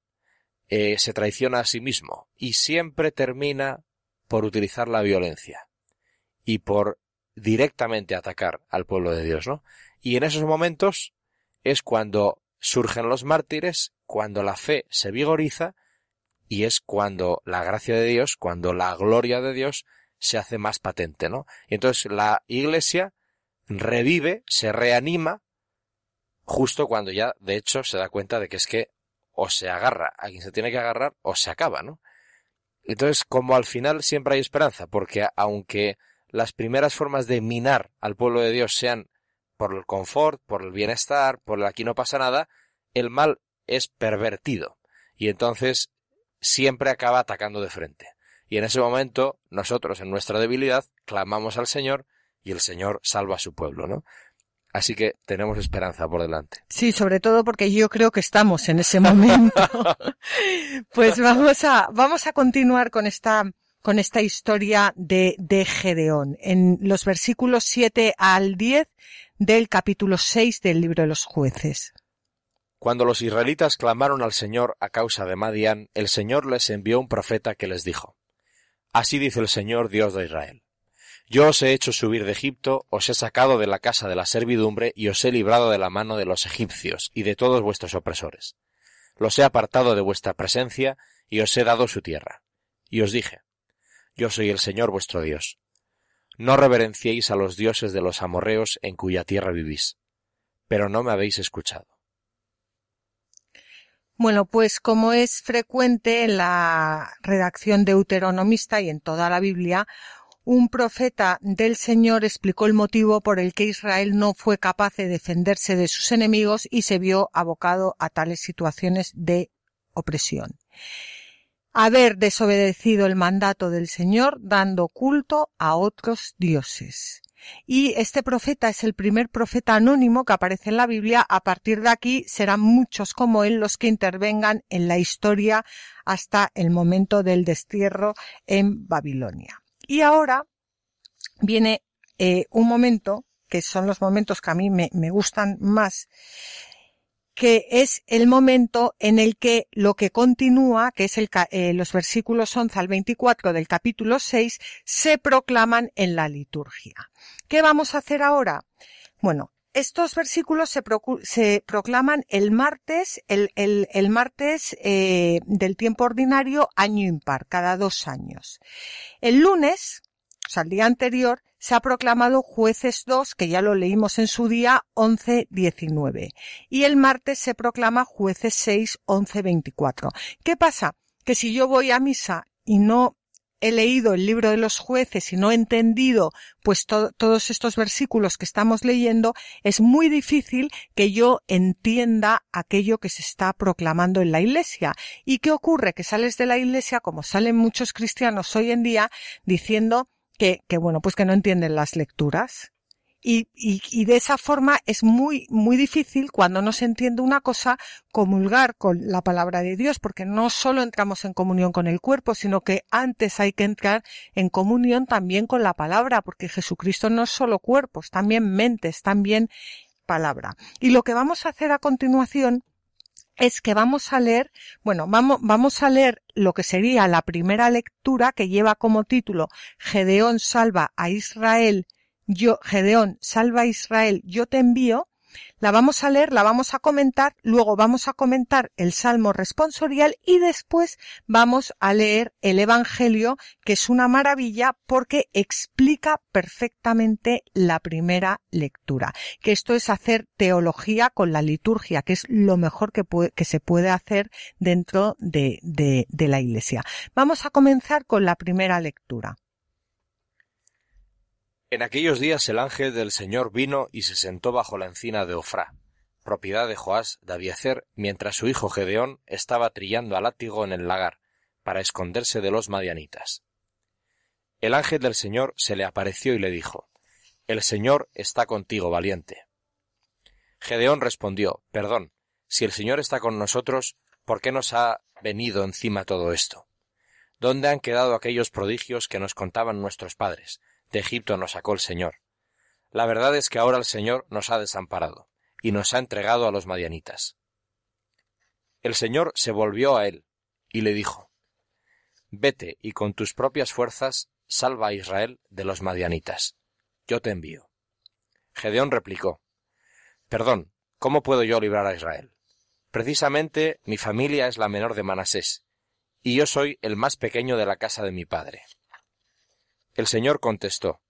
eh, se traiciona a sí mismo y siempre termina por utilizar la violencia y por directamente atacar al pueblo de Dios, ¿no? Y en esos momentos es cuando surgen los mártires, cuando la fe se vigoriza y es cuando la gracia de Dios, cuando la gloria de Dios se hace más patente, ¿no? Y entonces la iglesia revive, se reanima justo cuando ya de hecho se da cuenta de que es que o se agarra a quien se tiene que agarrar o se acaba, ¿no? Entonces, como al final siempre hay esperanza, porque aunque las primeras formas de minar al pueblo de Dios sean por el confort, por el bienestar, por el aquí no pasa nada, el mal es pervertido y entonces siempre acaba atacando de frente. Y en ese momento, nosotros en nuestra debilidad clamamos al Señor y el Señor salva a su pueblo, ¿no? Así que tenemos esperanza por delante. Sí, sobre todo porque yo creo que estamos en ese momento. pues vamos a, vamos a continuar con esta, con esta historia de, de Gedeón en los versículos 7 al 10 del capítulo 6 del libro de los jueces. Cuando los israelitas clamaron al Señor a causa de Madián, el Señor les envió un profeta que les dijo, Así dice el Señor Dios de Israel. Yo os he hecho subir de Egipto, os he sacado de la casa de la servidumbre y os he librado de la mano de los egipcios y de todos vuestros opresores. Los he apartado de vuestra presencia y os he dado su tierra. Y os dije, Yo soy el Señor vuestro Dios. No reverenciéis a los dioses de los amorreos en cuya tierra vivís. Pero no me habéis escuchado. Bueno, pues como es frecuente en la redacción deuteronomista y en toda la Biblia, un profeta del Señor explicó el motivo por el que Israel no fue capaz de defenderse de sus enemigos y se vio abocado a tales situaciones de opresión. Haber desobedecido el mandato del Señor dando culto a otros dioses. Y este profeta es el primer profeta anónimo que aparece en la Biblia. A partir de aquí serán muchos como él los que intervengan en la historia hasta el momento del destierro en Babilonia. Y ahora viene eh, un momento, que son los momentos que a mí me, gustan más, que es el momento en el que lo que continúa, que es el, eh, los versículos 11 al 24 del capítulo 6, se proclaman en la liturgia. ¿Qué vamos a hacer ahora? Bueno, estos versículos se, proclaman el martes, el martes eh, del tiempo ordinario, año impar, cada dos años. El lunes o sea, el día anterior, se ha proclamado jueces 2, que ya lo leímos en su día, 11-19. Y el martes se proclama jueces 6, 11-24. ¿Qué pasa? Que si yo voy a misa y no he leído el libro de los jueces y no he entendido pues todos estos versículos que estamos leyendo, es muy difícil que yo entienda aquello que se está proclamando en la iglesia. ¿Y qué ocurre? Que sales de la iglesia, como salen muchos cristianos hoy en día, diciendo que, que bueno, pues que no entienden las lecturas. Y, y, y, de esa forma es muy, muy difícil cuando no se entiende una cosa comulgar con la palabra de Dios, porque no solo entramos en comunión con el cuerpo, sino que antes hay que entrar en comunión también con la palabra, porque Jesucristo no es solo cuerpos, también mentes, también palabra. Y lo que vamos a hacer a continuación es que vamos a leer, bueno, vamos, vamos a leer lo que sería la primera lectura que lleva como título Gedeón salva a Israel yo, Gedeón, salva a Israel, yo te envío, la vamos a leer, la vamos a comentar, luego vamos a comentar el Salmo responsorial y después vamos a leer el Evangelio, que es una maravilla porque explica perfectamente la primera lectura. Que esto es hacer teología con la liturgia, que es lo mejor que, se puede hacer dentro de, de, de la Iglesia. Vamos a comenzar con la primera lectura. En aquellos días el ángel del Señor vino y se sentó bajo la encina de Ofrá, propiedad de Joás de Abiezer, mientras su hijo Gedeón estaba trillando a látigo en el lagar, para esconderse de los madianitas. El ángel del Señor se le apareció y le dijo, El Señor está contigo, valiente. Gedeón respondió, Perdón, si el Señor está con nosotros, ¿por qué nos ha venido encima todo esto? ¿Dónde han quedado aquellos prodigios que nos contaban nuestros padres, de Egipto nos sacó el Señor. La verdad es que ahora el Señor nos ha desamparado y nos ha entregado a los madianitas. El Señor se volvió a él y le dijo Vete y con tus propias fuerzas salva a Israel de los madianitas. Yo te envío. Gedeón replicó Perdón, ¿cómo puedo yo librar a Israel? Precisamente mi familia es la menor de Manasés, y yo soy el más pequeño de la casa de mi padre. El Señor contestó,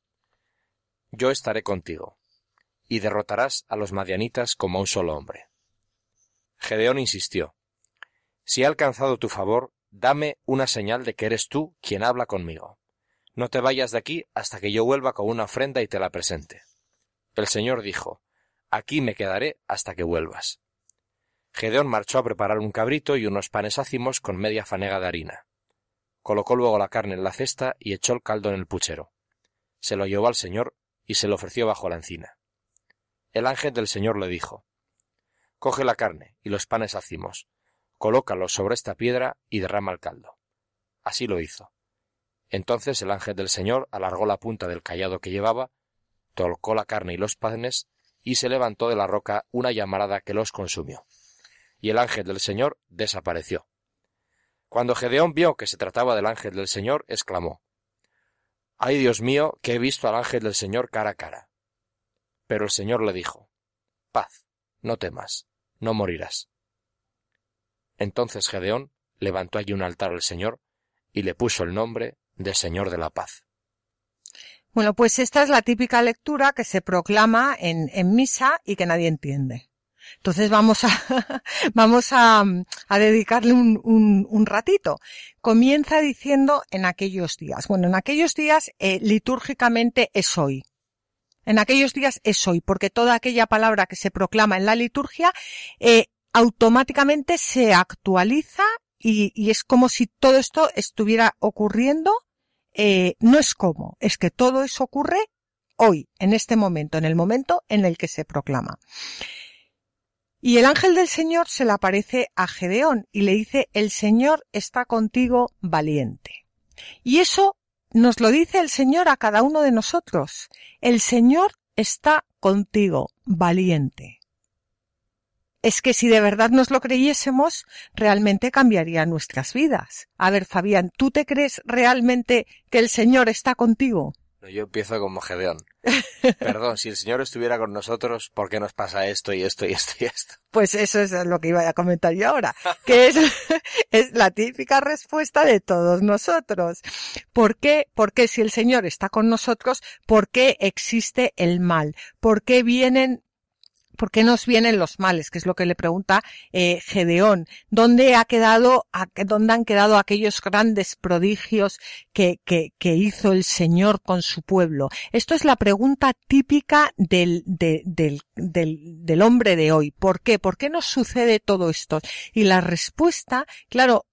Yo estaré contigo, y derrotarás a los madianitas como un solo hombre. Gedeón insistió, Si he alcanzado tu favor, dame una señal de que eres tú quien habla conmigo. No te vayas de aquí hasta que yo vuelva con una ofrenda y te la presente. El Señor dijo, Aquí me quedaré hasta que vuelvas. Gedeón marchó a preparar un cabrito y unos panes ácimos con media fanega de harina colocó luego la carne en la cesta y echó el caldo en el puchero. Se lo llevó al Señor y se lo ofreció bajo la encina. El ángel del Señor le dijo Coge la carne y los panes hacimos, colócalos sobre esta piedra y derrama el caldo. Así lo hizo. Entonces el ángel del Señor alargó la punta del callado que llevaba, tocó la carne y los panes, y se levantó de la roca una llamarada que los consumió. Y el ángel del Señor desapareció. Cuando Gedeón vio que se trataba del ángel del Señor, exclamó Ay Dios mío, que he visto al ángel del Señor cara a cara. Pero el Señor le dijo Paz, no temas, no morirás. Entonces Gedeón levantó allí un altar al Señor y le puso el nombre de Señor de la Paz. Bueno, pues esta es la típica lectura que se proclama en, en misa y que nadie entiende. Entonces vamos a, vamos a, a dedicarle un, un, ratito. Comienza diciendo en aquellos días. Bueno, en aquellos días eh, litúrgicamente es hoy. En aquellos días es hoy, porque toda aquella palabra que se proclama en la liturgia eh, automáticamente se actualiza y, y, es como si todo esto estuviera ocurriendo. Eh, no es como, es que todo eso ocurre hoy, en este momento, en el momento en el que se proclama. Y el ángel del Señor se le aparece a Gedeón y le dice, el Señor está contigo valiente. Y eso nos lo dice el Señor a cada uno de nosotros. El Señor está contigo valiente. Es que si de verdad nos lo creyésemos, realmente cambiaría nuestras vidas. A ver, Fabián, ¿tú te crees realmente que el Señor está contigo? Yo empiezo como Gedeón. Perdón, si el Señor estuviera con nosotros, ¿por qué nos pasa esto y esto y esto y esto? Pues eso es lo que iba a comentar yo ahora, que es, es la típica respuesta de todos nosotros. ¿Por qué? Porque si el Señor está con nosotros, ¿por qué existe el mal? ¿Por qué vienen ¿Por qué nos vienen los males? Que es lo que le pregunta eh, Gedeón. ¿Dónde ha quedado, dónde han quedado aquellos grandes prodigios que, que, que, hizo el Señor con su pueblo? Esto es la pregunta típica del, de, del, del, del hombre de hoy. ¿Por qué? ¿Por qué nos sucede todo esto? Y la respuesta, claro,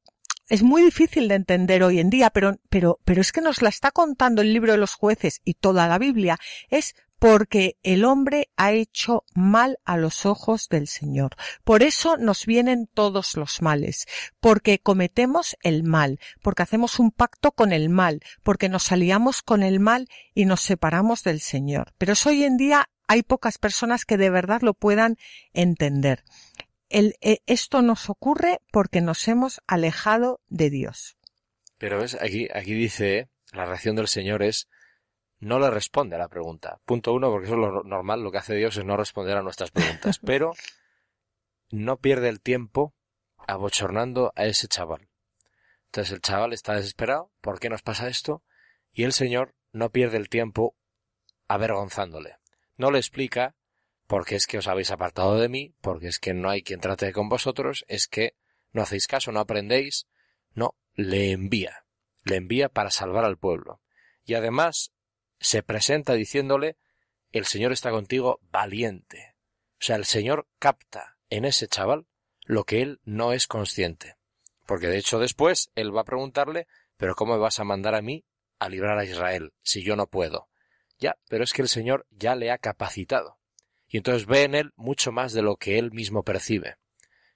es muy difícil de entender hoy en día, pero, pero, pero es que nos la está contando el libro de los jueces y toda la Biblia. Es porque el hombre ha hecho mal a los ojos del Señor. Por eso nos vienen todos los males, porque cometemos el mal, porque hacemos un pacto con el mal, porque nos aliamos con el mal y nos separamos del Señor. Pero hoy en día hay pocas personas que de verdad lo puedan entender. Eh, esto nos ocurre porque nos hemos alejado de Dios. Pero es aquí, aquí dice, la reacción del Señor es no le responde a la pregunta. Punto uno, porque eso es lo normal, lo que hace Dios es no responder a nuestras preguntas. Pero no pierde el tiempo abochornando a ese chaval. Entonces el chaval está desesperado, ¿por qué nos pasa esto? Y el Señor no pierde el tiempo avergonzándole. No le explica porque es que os habéis apartado de mí, porque es que no hay quien trate con vosotros, es que no hacéis caso, no aprendéis. No, le envía. Le envía para salvar al pueblo. Y además se presenta diciéndole el Señor está contigo valiente. O sea, el Señor capta en ese chaval lo que él no es consciente. Porque de hecho después él va a preguntarle, pero ¿cómo me vas a mandar a mí a librar a Israel si yo no puedo? Ya, pero es que el Señor ya le ha capacitado. Y entonces ve en él mucho más de lo que él mismo percibe.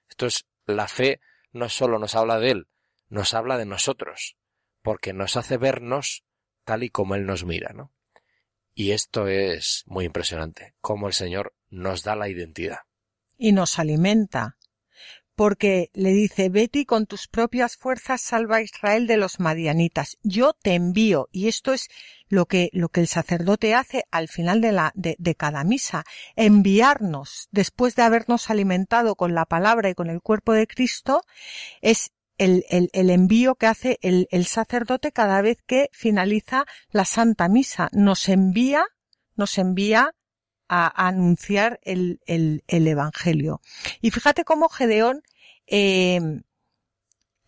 Entonces, la fe no solo nos habla de él, nos habla de nosotros, porque nos hace vernos tal y como él nos mira, ¿no? Y esto es muy impresionante, cómo el Señor nos da la identidad. Y nos alimenta. Porque le dice, Betty, con tus propias fuerzas salva a Israel de los madianitas. Yo te envío. Y esto es lo que, lo que el sacerdote hace al final de la, de, de cada misa. Enviarnos, después de habernos alimentado con la palabra y con el cuerpo de Cristo, es el, el, el, envío que hace el, el, sacerdote cada vez que finaliza la Santa Misa. Nos envía, nos envía a, anunciar el, el, Evangelio. Y fíjate cómo Gedeón eh,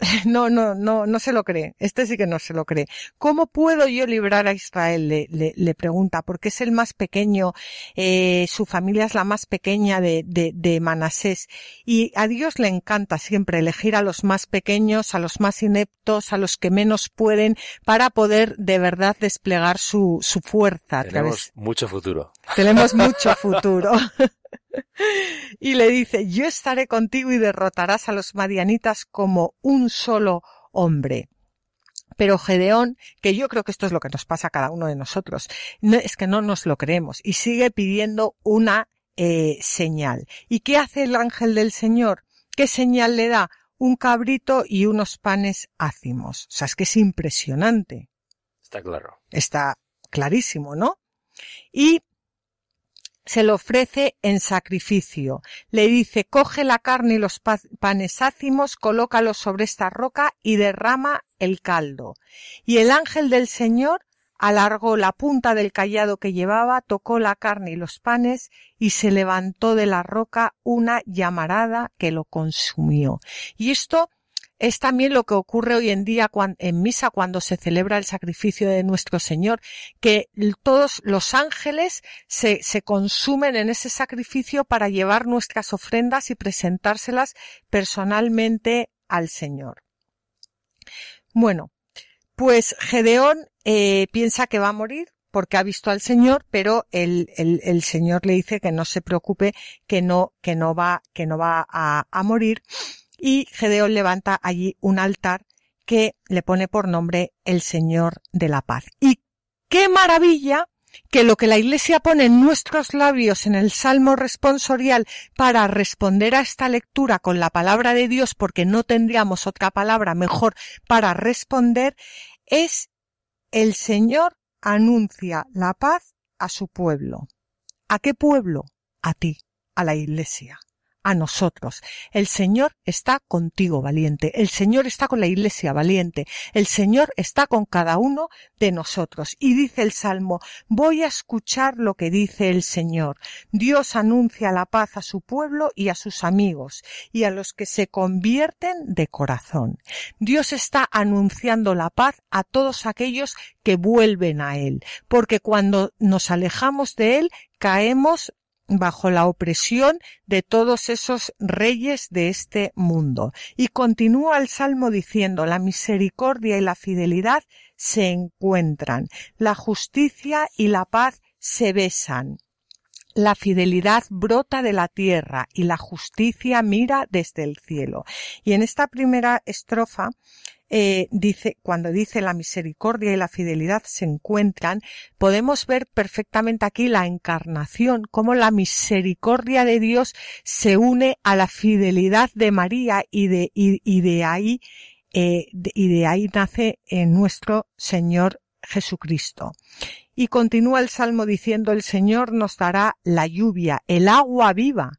No, no, no, no se lo cree. Este sí que no se lo cree. ¿Cómo puedo yo librar a Israel? Le, le, le pregunta, porque es el más pequeño, eh, su familia es la más pequeña de, de, de, Manasés. Y a Dios le encanta siempre elegir a los más pequeños, a los más ineptos, a los que menos pueden, para poder de verdad desplegar su, su fuerza. Tenemos mucho futuro. Tenemos mucho futuro. y le dice, yo estaré contigo y derrotarás a los madianitas como un solo hombre. Pero Gedeón, que yo creo que esto es lo que nos pasa a cada uno de nosotros, no, es que no nos lo creemos y sigue pidiendo una eh, señal. ¿Y qué hace el ángel del Señor? ¿Qué señal le da? Un cabrito y unos panes ácimos. O sea, es que es impresionante. Está claro. Está clarísimo, ¿no? Y se lo ofrece en sacrificio. Le dice, coge la carne y los panes ácimos, colócalos sobre esta roca y derrama el caldo. Y el ángel del Señor alargó la punta del callado que llevaba, tocó la carne y los panes y se levantó de la roca una llamarada que lo consumió. Y esto es también lo que ocurre hoy en día en misa cuando se celebra el sacrificio de nuestro Señor, que todos los ángeles se, se consumen en ese sacrificio para llevar nuestras ofrendas y presentárselas personalmente al Señor. Bueno, pues Gedeón eh, piensa que va a morir porque ha visto al Señor, pero el, Señor le dice que no se preocupe, que no, va, a morir y Gedeón levanta allí un altar que le pone por nombre el Señor de la Paz. Y qué maravilla que lo que la Iglesia pone en nuestros labios en el Salmo responsorial para responder a esta lectura con la palabra de Dios, porque no tendríamos otra palabra mejor para responder, es el Señor anuncia la paz a su pueblo. ¿A qué pueblo? A ti, a la iglesia a nosotros. El Señor está contigo, valiente. El Señor está con la iglesia, valiente. El Señor está con cada uno de nosotros. Y dice el Salmo, voy a escuchar lo que dice el Señor. Dios anuncia la paz a su pueblo y a sus amigos y a los que se convierten de corazón. Dios está anunciando la paz a todos aquellos que vuelven a Él, porque cuando nos alejamos de Él, caemos bajo la opresión de todos esos reyes de este mundo. Y continúa el Salmo diciendo, la misericordia y la fidelidad se encuentran, la justicia y la paz se besan. La fidelidad brota de la tierra y la justicia mira desde el cielo. Y en esta primera estrofa eh, dice, cuando dice la misericordia y la fidelidad se encuentran, podemos ver perfectamente aquí la encarnación, cómo la misericordia de Dios se une a la fidelidad de María y de, y, de ahí, eh, y de ahí nace eh, nuestro Señor Jesucristo. Y continúa el Salmo diciendo, el Señor nos dará la lluvia, el agua viva,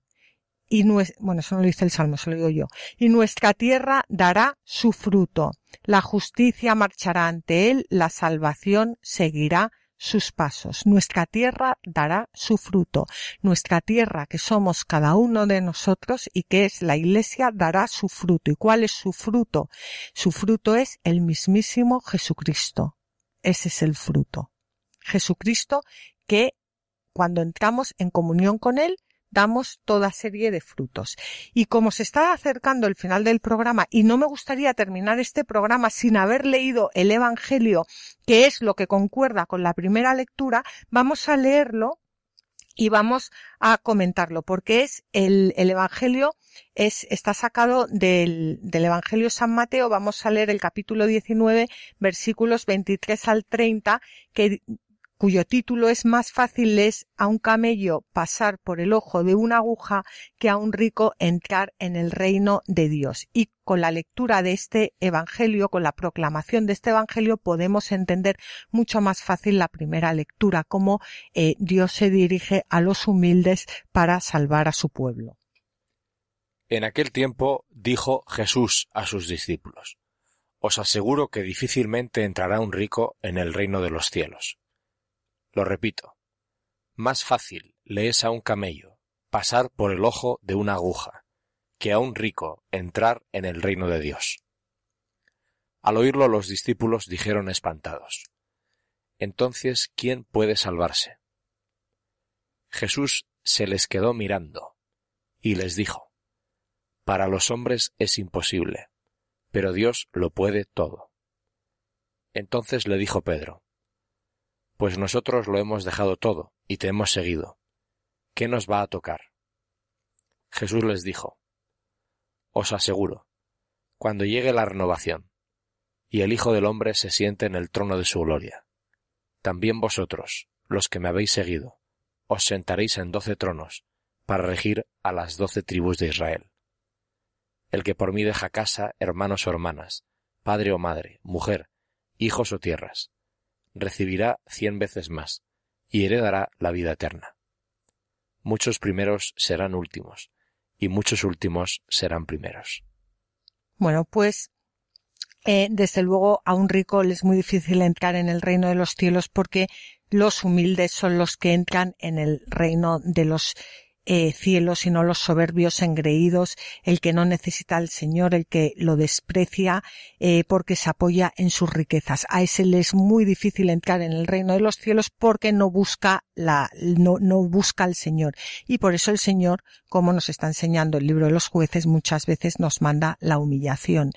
y bueno, eso no lo dice el Salmo, se lo digo yo, y nuestra tierra dará su fruto. La justicia marchará ante él, la salvación seguirá sus pasos. Nuestra tierra dará su fruto. Nuestra tierra, que somos cada uno de nosotros y que es la iglesia, dará su fruto. ¿Y cuál es su fruto? Su fruto es el mismísimo Jesucristo. Ese es el fruto. Jesucristo que cuando entramos en comunión con Él, damos toda serie de frutos. Y como se está acercando el final del programa y no me gustaría terminar este programa sin haber leído el Evangelio, que es lo que concuerda con la primera lectura, vamos a leerlo y vamos a comentarlo porque es el, el Evangelio es, está sacado del, del Evangelio San Mateo. Vamos a leer el capítulo 19 versículos 23 al 30 que cuyo título es más fácil es a un camello pasar por el ojo de una aguja que a un rico entrar en el reino de Dios. Y con la lectura de este Evangelio, con la proclamación de este Evangelio, podemos entender mucho más fácil la primera lectura, cómo eh, Dios se dirige a los humildes para salvar a su pueblo. En aquel tiempo dijo Jesús a sus discípulos, Os aseguro que difícilmente entrará un rico en el reino de los cielos. Lo repito, más fácil le es a un camello pasar por el ojo de una aguja que a un rico entrar en el reino de Dios. Al oírlo los discípulos dijeron espantados, Entonces, ¿quién puede salvarse? Jesús se les quedó mirando y les dijo, Para los hombres es imposible, pero Dios lo puede todo. Entonces le dijo Pedro, pues nosotros lo hemos dejado todo y te hemos seguido. ¿Qué nos va a tocar? Jesús les dijo, Os aseguro, cuando llegue la renovación, y el Hijo del Hombre se siente en el trono de su gloria, también vosotros, los que me habéis seguido, os sentaréis en doce tronos, para regir a las doce tribus de Israel. El que por mí deja casa, hermanos o hermanas, padre o madre, mujer, hijos o tierras, recibirá cien veces más, y heredará la vida eterna. Muchos primeros serán últimos, y muchos últimos serán primeros. Bueno, pues eh, desde luego a un rico le es muy difícil entrar en el reino de los cielos porque los humildes son los que entran en el reino de los eh, cielo, sino los soberbios engreídos, el que no necesita al Señor, el que lo desprecia eh, porque se apoya en sus riquezas. A ese le es muy difícil entrar en el reino de los cielos porque no busca la, no, no busca al Señor. Y por eso el Señor, como nos está enseñando el libro de los jueces, muchas veces nos manda la humillación.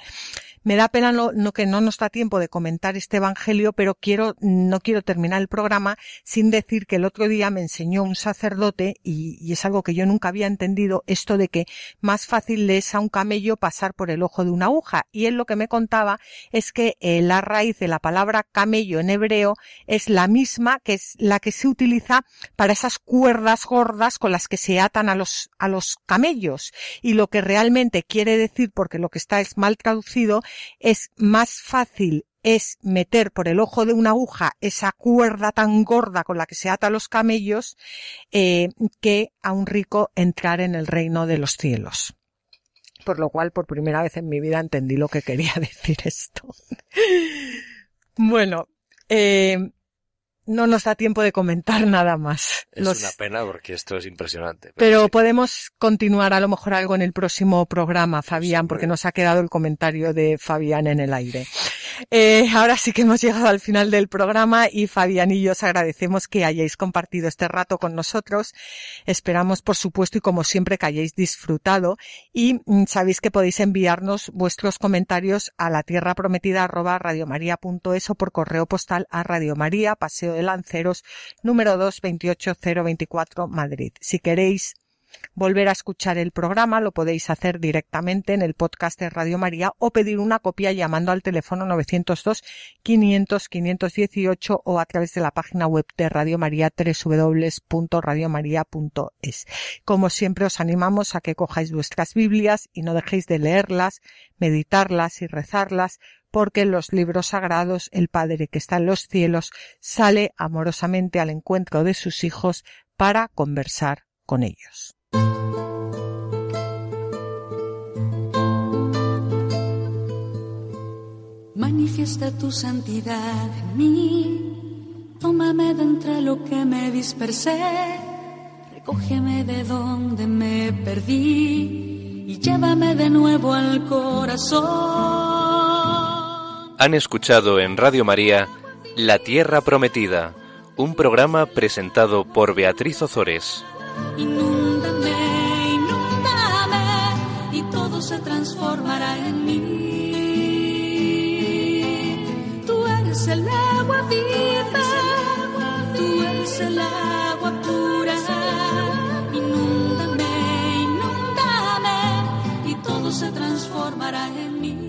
Me da pena no, que no nos da tiempo de comentar este evangelio, pero quiero, no quiero terminar el programa sin decir que el otro día me enseñó un sacerdote y, y es algo que yo nunca había entendido, esto de que más fácil le es a un camello pasar por el ojo de una aguja. Y él lo que me contaba es que eh, la raíz de la palabra camello en hebreo es la misma que es la que se utiliza para esas cuerdas gordas con las que se atan a los, a los camellos. Y lo que realmente quiere decir, porque lo que está es mal traducido, es más fácil es meter por el ojo de una aguja esa cuerda tan gorda con la que se ata los camellos eh, que a un rico entrar en el reino de los cielos. Por lo cual, por primera vez en mi vida entendí lo que quería decir esto. bueno, eh, no nos da tiempo de comentar nada más. Es una pena porque esto es impresionante. Pero, podemos continuar a lo mejor algo en el próximo programa, Fabián, porque nos ha quedado el comentario de Fabián en el aire. Eh, ahora sí que hemos llegado al final del programa y Fabián y yo os agradecemos que hayáis compartido este rato con nosotros. Esperamos, por supuesto, y como siempre, que hayáis disfrutado y mm, sabéis que podéis enviarnos vuestros comentarios a la tierra prometida arroba radiomaria.es o por correo postal a Radio María, Paseo de Lanceros, número 2, 28024, Madrid. Si queréis volver a escuchar el programa lo podéis hacer directamente en el podcast de Radio María o pedir una copia llamando al teléfono 902 500 518 o a través de la página web de Radio María www.radiomaria.es. Como siempre os animamos a que cojáis vuestras Biblias y no dejéis de leerlas, meditarlas y rezarlas porque en los libros sagrados el Padre que está en los cielos sale amorosamente al encuentro de sus hijos para conversar con ellos. Manifiesta tu santidad en mí, tómame de entre lo que me dispersé, recógeme de donde me perdí y llévame de nuevo al corazón. Han escuchado en Radio María La Tierra Prometida, un programa presentado por Beatriz Ozores. Inúndame, inúndame y todo se transformará en mí. es el agua pura. Inúndame, inúndame, y todo se transformará en mí.